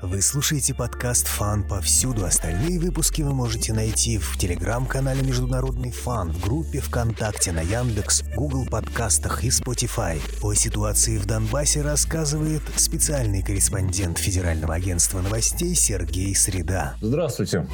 Вы слушаете подкаст «Фан» повсюду. Остальные выпуски вы можете найти в телеграм-канале «Международный фан», в группе ВКонтакте, на Яндекс, Google подкастах и Spotify. О ситуации в Донбассе рассказывает специальный корреспондент Федерального агентства новостей Сергей Среда. Здравствуйте.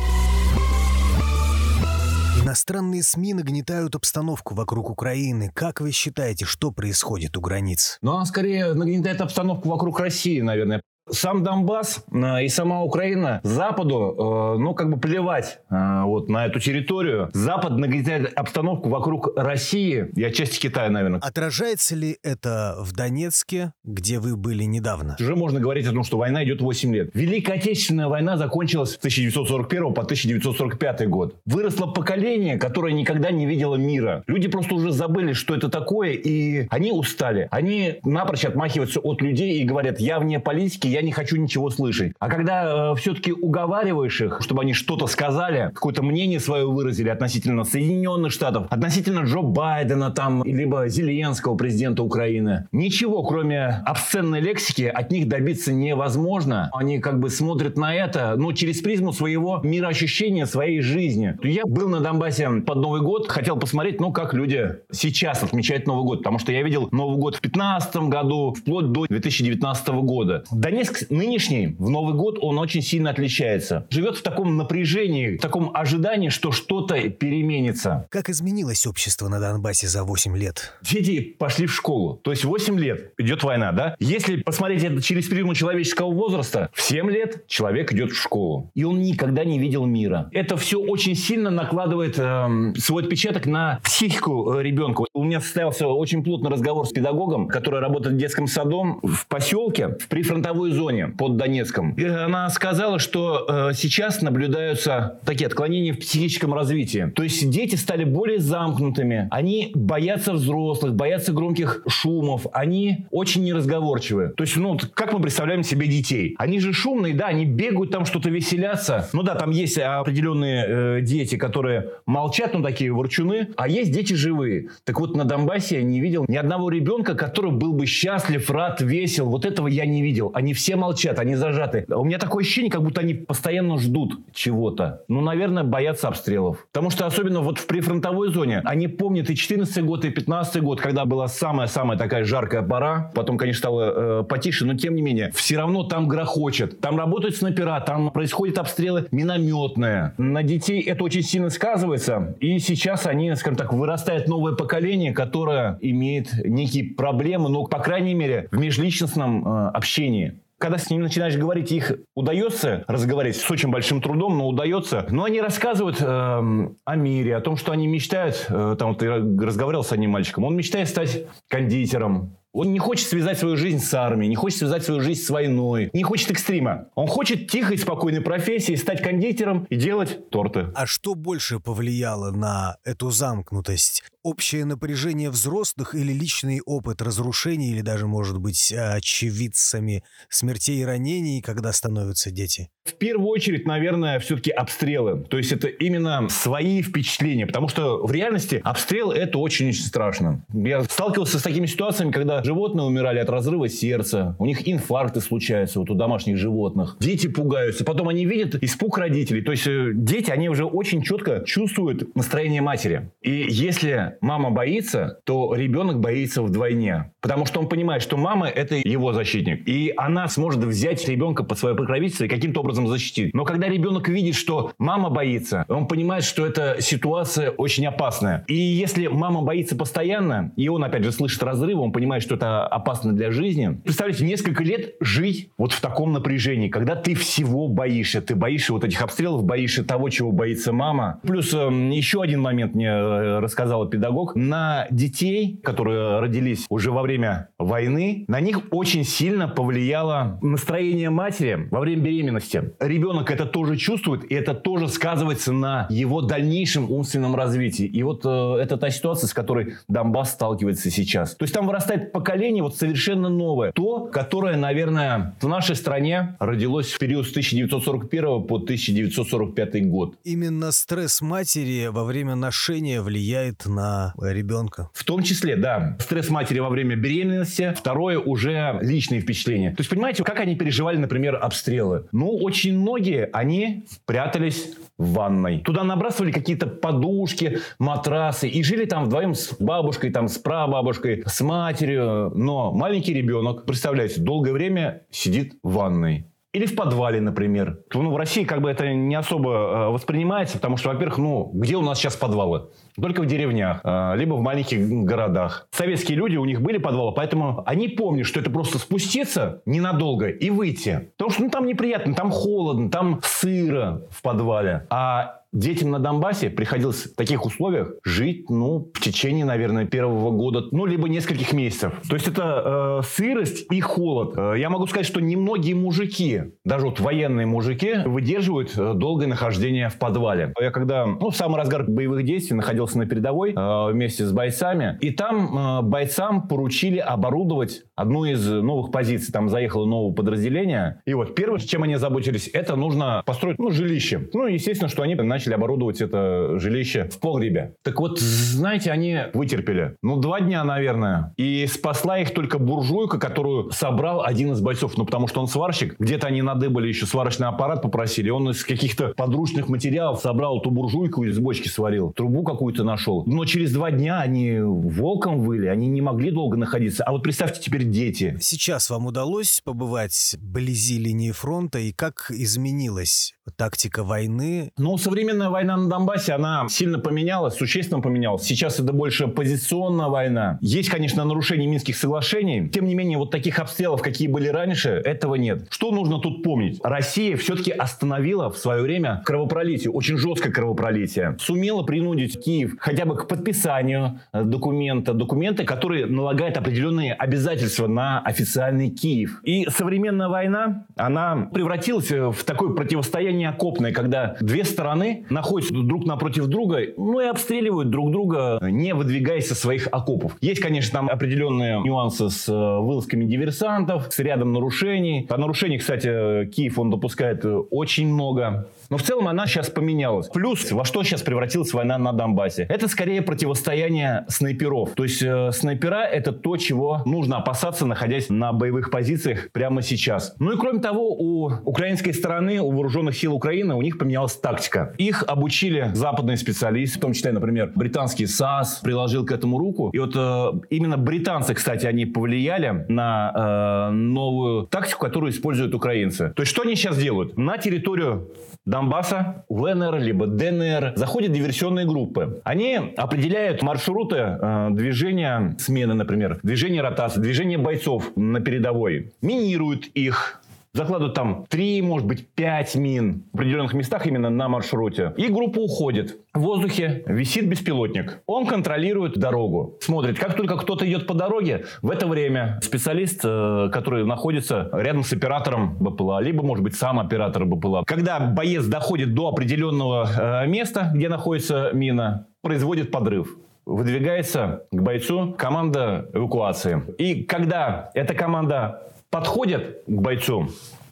Иностранные СМИ нагнетают обстановку вокруг Украины. Как вы считаете, что происходит у границ? Ну, а скорее нагнетает обстановку вокруг России, наверное. Сам Донбасс э, и сама Украина Западу, э, ну, как бы плевать э, вот на эту территорию. Запад нагнетает обстановку вокруг России и отчасти Китая, наверное. Отражается ли это в Донецке, где вы были недавно? Уже можно говорить о том, что война идет 8 лет. Великая Отечественная война закончилась с 1941 по 1945 год. Выросло поколение, которое никогда не видело мира. Люди просто уже забыли, что это такое, и они устали. Они напрочь отмахиваются от людей и говорят, я вне политики, я не хочу ничего слышать. А когда э, все-таки уговариваешь их, чтобы они что-то сказали, какое-то мнение свое выразили относительно Соединенных Штатов, относительно Джо Байдена там, либо Зеленского, президента Украины, ничего, кроме обсценной лексики, от них добиться невозможно. Они как бы смотрят на это, ну, через призму своего мироощущения, своей жизни. Я был на Донбассе под Новый год, хотел посмотреть, ну, как люди сейчас отмечают Новый год, потому что я видел Новый год в 2015 году, вплоть до 2019 года. Донецк Донецк нынешний, в Новый год, он очень сильно отличается. Живет в таком напряжении, в таком ожидании, что что-то переменится. Как изменилось общество на Донбассе за 8 лет? Дети пошли в школу. То есть 8 лет идет война, да? Если посмотреть это через призму человеческого возраста, в 7 лет человек идет в школу. И он никогда не видел мира. Это все очень сильно накладывает э, свой отпечаток на психику э, ребенка. У меня состоялся очень плотный разговор с педагогом, который работает в детском садом в поселке, в прифронтовой зоне под Донецком. Она сказала, что э, сейчас наблюдаются такие отклонения в психическом развитии. То есть дети стали более замкнутыми, они боятся взрослых, боятся громких шумов, они очень неразговорчивы. То есть, ну, как мы представляем себе детей? Они же шумные, да, они бегают там, что-то веселятся. Ну да, там есть определенные э, дети, которые молчат, ну такие ворчуны, а есть дети живые. Так вот, на Донбассе я не видел ни одного ребенка, который был бы счастлив, рад, весел. Вот этого я не видел. Они все все молчат, они зажаты. У меня такое ощущение, как будто они постоянно ждут чего-то. Ну, наверное, боятся обстрелов. Потому что особенно вот в прифронтовой зоне они помнят и 14 год, и 15 год, когда была самая-самая такая жаркая пора. Потом, конечно, стало э, потише, но тем не менее, все равно там грохочет. Там работают снайпера, там происходят обстрелы минометные. На детей это очень сильно сказывается. И сейчас они, скажем так, вырастает новое поколение, которое имеет некие проблемы, но, по крайней мере, в межличностном э, общении когда с ними начинаешь говорить, их удается разговаривать с очень большим трудом, но удается. Но они рассказывают э, о мире, о том, что они мечтают. Э, там я разговаривал с одним мальчиком. Он мечтает стать кондитером, он не хочет связать свою жизнь с армией, не хочет связать свою жизнь с войной, не хочет экстрима. Он хочет тихой, спокойной профессии, стать кондитером и делать торты. А что больше повлияло на эту замкнутость? Общее напряжение взрослых или личный опыт разрушений, или даже, может быть, очевидцами смертей и ранений, когда становятся дети? В первую очередь, наверное, все-таки обстрелы. То есть это именно свои впечатления. Потому что в реальности обстрел – это очень-очень страшно. Я сталкивался с такими ситуациями, когда животные умирали от разрыва сердца, у них инфаркты случаются вот у домашних животных, дети пугаются, потом они видят испуг родителей. То есть э, дети, они уже очень четко чувствуют настроение матери. И если мама боится, то ребенок боится вдвойне. Потому что он понимает, что мама – это его защитник. И она сможет взять ребенка под свое покровительство и каким-то образом защитить. Но когда ребенок видит, что мама боится, он понимает, что эта ситуация очень опасная. И если мама боится постоянно, и он, опять же, слышит разрыв, он понимает, что это опасно для жизни. Представляете, несколько лет жить вот в таком напряжении, когда ты всего боишься. Ты боишься вот этих обстрелов, боишься того, чего боится мама. Плюс э, еще один момент мне э, рассказала педагог. На детей, которые родились уже во время войны, на них очень сильно повлияло настроение матери во время беременности. Ребенок это тоже чувствует, и это тоже сказывается на его дальнейшем умственном развитии. И вот э, это та ситуация, с которой Донбасс сталкивается сейчас. То есть там вырастает поколение поколение вот совершенно новое. То, которое, наверное, в нашей стране родилось в период с 1941 по 1945 год. Именно стресс матери во время ношения влияет на ребенка. В том числе, да. Стресс матери во время беременности. Второе уже личные впечатления. То есть, понимаете, как они переживали, например, обстрелы? Ну, очень многие, они прятались в ванной. Туда набрасывали какие-то подушки, матрасы и жили там вдвоем с бабушкой, там с прабабушкой, с матерью. Но маленький ребенок, представляете, долгое время сидит в ванной. Или в подвале, например. Ну, в России как бы это не особо э, воспринимается, потому что, во-первых, ну, где у нас сейчас подвалы? Только в деревнях, э, либо в маленьких городах. Советские люди, у них были подвалы, поэтому они помнят, что это просто спуститься ненадолго и выйти. Потому что ну, там неприятно, там холодно, там сыро в подвале. А детям на Донбассе приходилось в таких условиях жить, ну, в течение, наверное, первого года, ну, либо нескольких месяцев. То есть это э, сырость и холод. Э, я могу сказать, что немногие мужики, даже вот военные мужики, выдерживают э, долгое нахождение в подвале. Я когда, ну, в самый разгар боевых действий находился на передовой э, вместе с бойцами, и там э, бойцам поручили оборудовать одну из новых позиций. Там заехало новое подразделение. И вот первое, чем они заботились, это нужно построить, ну, жилище. Ну, естественно, что они начали начали оборудовать это жилище в погребе. Так вот, знаете, они вытерпели. Ну, два дня, наверное. И спасла их только буржуйка, которую собрал один из бойцов. Ну, потому что он сварщик. Где-то они надыбали еще сварочный аппарат попросили. Он из каких-то подручных материалов собрал эту буржуйку из бочки сварил. Трубу какую-то нашел. Но через два дня они волком выли. Они не могли долго находиться. А вот представьте теперь дети. Сейчас вам удалось побывать вблизи линии фронта и как изменилась тактика войны? Ну, современная современная война на Донбассе, она сильно поменялась, существенно поменялась. Сейчас это больше позиционная война. Есть, конечно, нарушение Минских соглашений. Тем не менее, вот таких обстрелов, какие были раньше, этого нет. Что нужно тут помнить? Россия все-таки остановила в свое время кровопролитие, очень жесткое кровопролитие. Сумела принудить Киев хотя бы к подписанию э, документа, документы, которые налагают определенные обязательства на официальный Киев. И современная война, она превратилась в такое противостояние окопное, когда две стороны находятся друг напротив друга, ну и обстреливают друг друга, не выдвигаясь со своих окопов. Есть, конечно, там определенные нюансы с э, вылазками диверсантов, с рядом нарушений. По нарушениям, кстати, Киев, он допускает э, очень много. Но в целом она сейчас поменялась. Плюс, во что сейчас превратилась война на Донбассе? Это скорее противостояние снайперов. То есть э, снайпера это то, чего нужно опасаться, находясь на боевых позициях прямо сейчас. Ну и кроме того, у украинской стороны, у вооруженных сил Украины, у них поменялась тактика. Их обучили западные специалисты, в том числе, например, британский САС приложил к этому руку. И вот э, именно британцы, кстати, они повлияли на э, новую тактику, которую используют украинцы. То есть что они сейчас делают? На территорию Донбасса, ЛНР, либо ДНР, заходят диверсионные группы. Они определяют маршруты э, движения смены, например, движения ротации, движения бойцов на передовой, минируют их, закладывают там 3, может быть, 5 мин в определенных местах именно на маршруте. И группа уходит. В воздухе висит беспилотник. Он контролирует дорогу. Смотрит, как только кто-то идет по дороге, в это время специалист, э, который находится рядом с оператором БПЛА, либо, может быть, сам оператор БПЛА. Когда боец доходит до определенного э, места, где находится мина, производит подрыв выдвигается к бойцу команда эвакуации. И когда эта команда подходят к бойцу.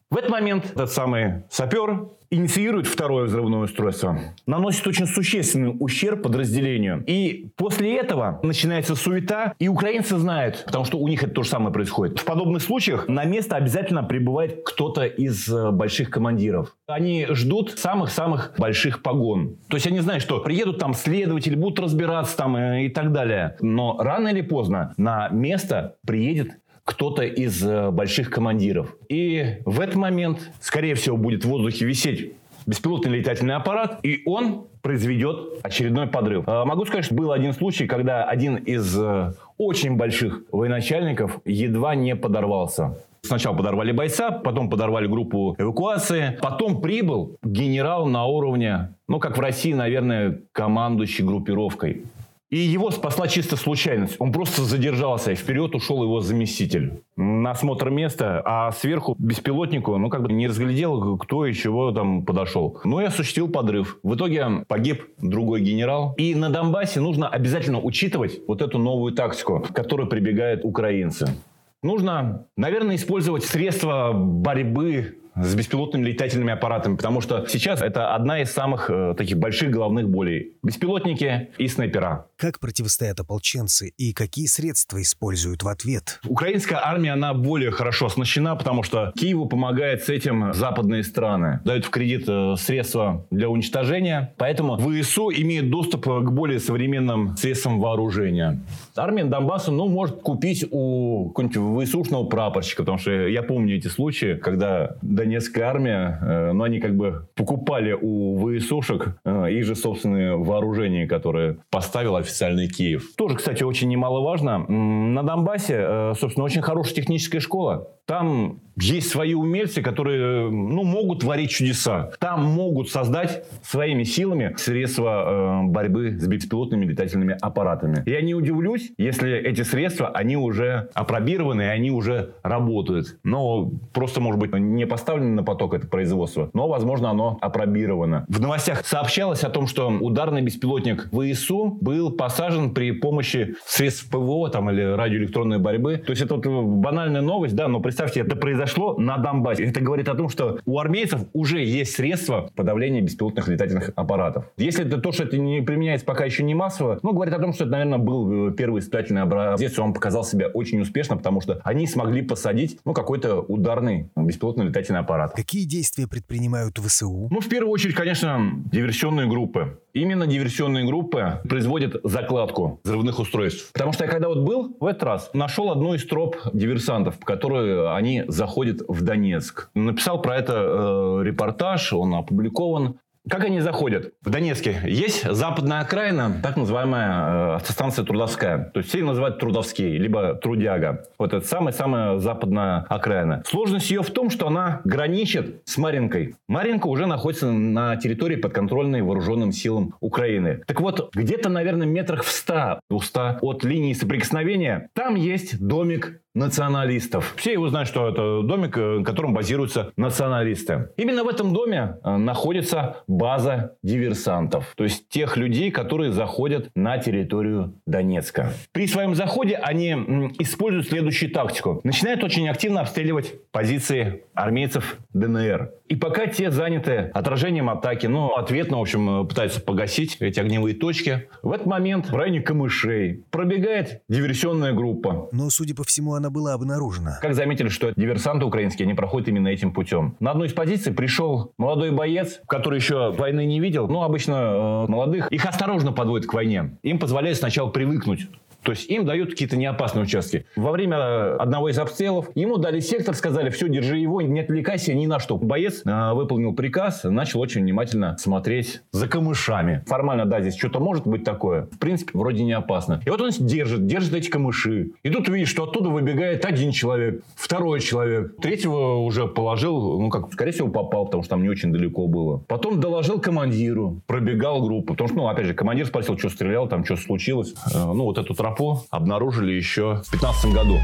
В этот момент этот самый сапер инициирует второе взрывное устройство, наносит очень существенный ущерб подразделению. И после этого начинается суета, и украинцы знают, потому что у них это то же самое происходит. В подобных случаях на место обязательно прибывает кто-то из э, больших командиров. Они ждут самых-самых больших погон. То есть они знают, что приедут там следователи, будут разбираться там э, и так далее. Но рано или поздно на место приедет кто-то из э, больших командиров. И в этот момент, скорее всего, будет в воздухе висеть беспилотный летательный аппарат, и он произведет очередной подрыв. Э, могу сказать, что был один случай, когда один из э, очень больших военачальников едва не подорвался. Сначала подорвали бойца, потом подорвали группу эвакуации, потом прибыл генерал на уровне, ну, как в России, наверное, командующий группировкой. И его спасла чисто случайность. Он просто задержался, и вперед ушел его заместитель на осмотр места, а сверху беспилотнику, ну, как бы не разглядел, кто и чего там подошел. Ну, и осуществил подрыв. В итоге погиб другой генерал. И на Донбассе нужно обязательно учитывать вот эту новую тактику, к которой прибегают украинцы. Нужно, наверное, использовать средства борьбы с беспилотными летательными аппаратами, потому что сейчас это одна из самых э, таких больших головных болей. Беспилотники и снайпера. Как противостоят ополченцы и какие средства используют в ответ? Украинская армия, она более хорошо оснащена, потому что Киеву помогает с этим западные страны. Дают в кредит э, средства для уничтожения, поэтому ВСУ имеет доступ к более современным средствам вооружения. Армия Донбасса, ну, может купить у какого-нибудь ВСУшного прапорщика, потому что я помню эти случаи, когда Донецкая армия, э, ну, они как бы покупали у ВСУшек э, их же собственные вооружения, которые поставил официальный Киев. Тоже, кстати, очень немаловажно. На Донбассе, э, собственно, очень хорошая техническая школа. Там есть свои умельцы, которые ну, могут творить чудеса. Там могут создать своими силами средства борьбы с беспилотными летательными аппаратами. Я не удивлюсь, если эти средства, они уже опробированы, они уже работают. Но просто, может быть, не поставлено на поток это производство, но, возможно, оно опробировано. В новостях сообщалось о том, что ударный беспилотник ВСУ был посажен при помощи средств ПВО там, или радиоэлектронной борьбы. То есть это вот банальная новость, да, но представьте, это произошло на Донбассе. Это говорит о том, что у армейцев уже есть средства подавления беспилотных летательных аппаратов. Если это то, что это не применяется пока еще не массово, ну, говорит о том, что это, наверное, был э, первый испытательный образец, и он показал себя очень успешно, потому что они смогли посадить, ну, какой-то ударный беспилотный летательный аппарат. Какие действия предпринимают ВСУ? Ну, в первую очередь, конечно, диверсионные группы. Именно диверсионные группы производят закладку взрывных устройств. Потому что я когда вот был в этот раз, нашел одну из троп диверсантов, которые они заходят в Донецк. Написал про это э, репортаж, он опубликован. Как они заходят? В Донецке есть западная окраина, так называемая э, автостанция Трудовская. То есть все ее называют Трудовский, либо Трудяга. Вот это самая-самая западная окраина. Сложность ее в том, что она граничит с Маринкой. Маринка уже находится на территории подконтрольной вооруженным силам Украины. Так вот, где-то, наверное, метрах в 100-200 от линии соприкосновения там есть домик националистов. Все его знают, что это домик, э, в котором базируются националисты. Именно в этом доме э, находится база диверсантов. То есть тех людей, которые заходят на территорию Донецка. При своем заходе они используют следующую тактику. Начинают очень активно обстреливать позиции армейцев ДНР. И пока те заняты отражением атаки, ну, ответно, в общем, пытаются погасить эти огневые точки, в этот момент в районе камышей пробегает диверсионная группа. Но, судя по всему, она была обнаружена. Как заметили, что диверсанты украинские, они проходят именно этим путем. На одну из позиций пришел молодой боец, который еще войны не видел. Ну, обычно э, молодых. Их осторожно подводят к войне. Им позволяют сначала привыкнуть то есть им дают какие-то неопасные участки. Во время одного из обстрелов ему дали сектор, сказали, все, держи его, не отвлекайся ни на что. Боец э, выполнил приказ, начал очень внимательно смотреть за камышами. Формально, да, здесь что-то может быть такое. В принципе, вроде не опасно. И вот он держит, держит эти камыши. И тут видишь, что оттуда выбегает один человек, второй человек. Третьего уже положил, ну как, скорее всего, попал, потому что там не очень далеко было. Потом доложил командиру, пробегал группу. Потому что, ну, опять же, командир спросил, что стрелял, там что случилось. Э, ну, вот эту тропу тропу обнаружили еще в 2015 году.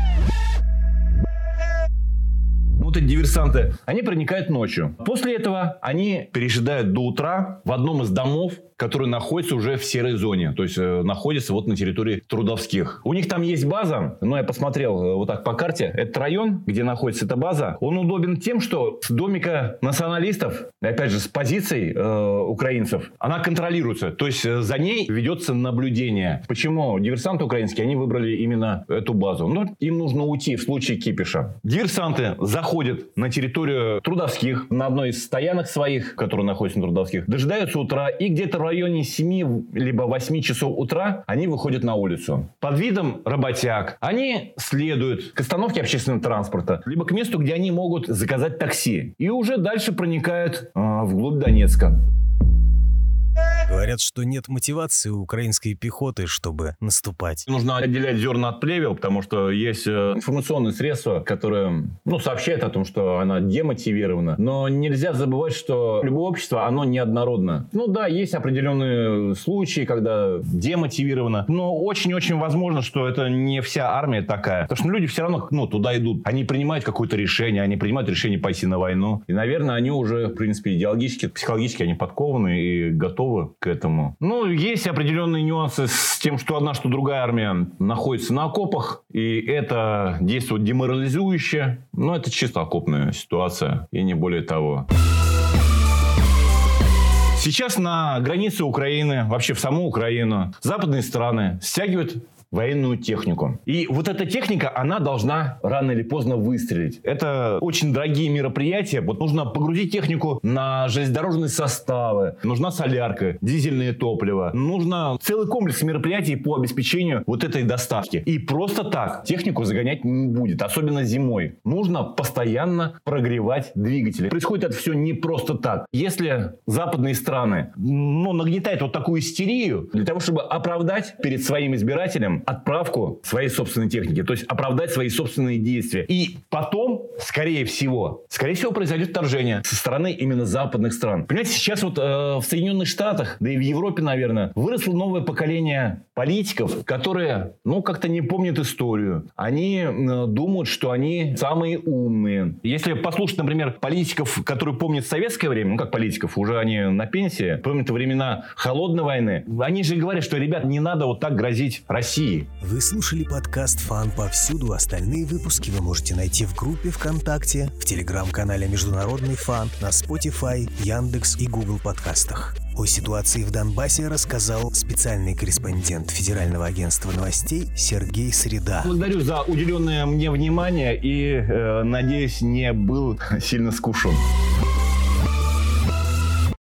Вот эти диверсанты, они проникают ночью. После этого они пережидают до утра в одном из домов который находится уже в серой зоне, то есть э, находится вот на территории Трудовских. У них там есть база, но я посмотрел э, вот так по карте, этот район, где находится эта база, он удобен тем, что с домика националистов, опять же, с позиций э, украинцев, она контролируется, то есть э, за ней ведется наблюдение. Почему диверсанты украинские, они выбрали именно эту базу? Ну, им нужно уйти в случае кипиша. Диверсанты заходят на территорию Трудовских, на одной из стоянок своих, которые находятся на Трудовских, дожидаются утра и где-то районе 7 либо 8 часов утра они выходят на улицу. Под видом работяг они следуют к остановке общественного транспорта, либо к месту, где они могут заказать такси. И уже дальше проникают э, вглубь Донецка. Говорят, что нет мотивации у украинской пехоты, чтобы наступать. Нужно отделять зерна от плевел, потому что есть э, информационные средства, которые ну, сообщают о том, что она демотивирована. Но нельзя забывать, что любое общество, оно неоднородно. Ну да, есть определенные случаи, когда демотивировано. Но очень-очень возможно, что это не вся армия такая. Потому что люди все равно ну, туда идут. Они принимают какое-то решение, они принимают решение пойти на войну. И, наверное, они уже, в принципе, идеологически, психологически они подкованы и готовы к этому. Ну, есть определенные нюансы с тем, что одна, что другая армия находится на окопах, и это действует деморализующе. Но это чисто окопная ситуация, и не более того. Сейчас на границе Украины, вообще в саму Украину, западные страны стягивают военную технику. И вот эта техника, она должна рано или поздно выстрелить. Это очень дорогие мероприятия. Вот нужно погрузить технику на железнодорожные составы. Нужна солярка, дизельное топливо. Нужно целый комплекс мероприятий по обеспечению вот этой доставки. И просто так технику загонять не будет, особенно зимой. Нужно постоянно прогревать двигатели. Происходит это все не просто так. Если западные страны ну, нагнетают вот такую истерию для того, чтобы оправдать перед своим избирателем отправку своей собственной техники, то есть оправдать свои собственные действия. И потом, скорее всего, скорее всего произойдет вторжение со стороны именно западных стран. Понимаете, сейчас вот э, в Соединенных Штатах, да и в Европе, наверное, выросло новое поколение политиков, которые, ну, как-то не помнят историю. Они э, думают, что они самые умные. Если послушать, например, политиков, которые помнят советское время, ну, как политиков, уже они на пенсии, помнят времена холодной войны, они же говорят, что, ребят, не надо вот так грозить России. Вы слушали подкаст «Фан повсюду». Остальные выпуски вы можете найти в группе ВКонтакте, в телеграм-канале «Международный фан», на Spotify, Яндекс и Google подкастах. О ситуации в Донбассе рассказал специальный корреспондент Федерального агентства новостей Сергей Среда. Благодарю за уделенное мне внимание и, э, надеюсь, не был сильно скушен.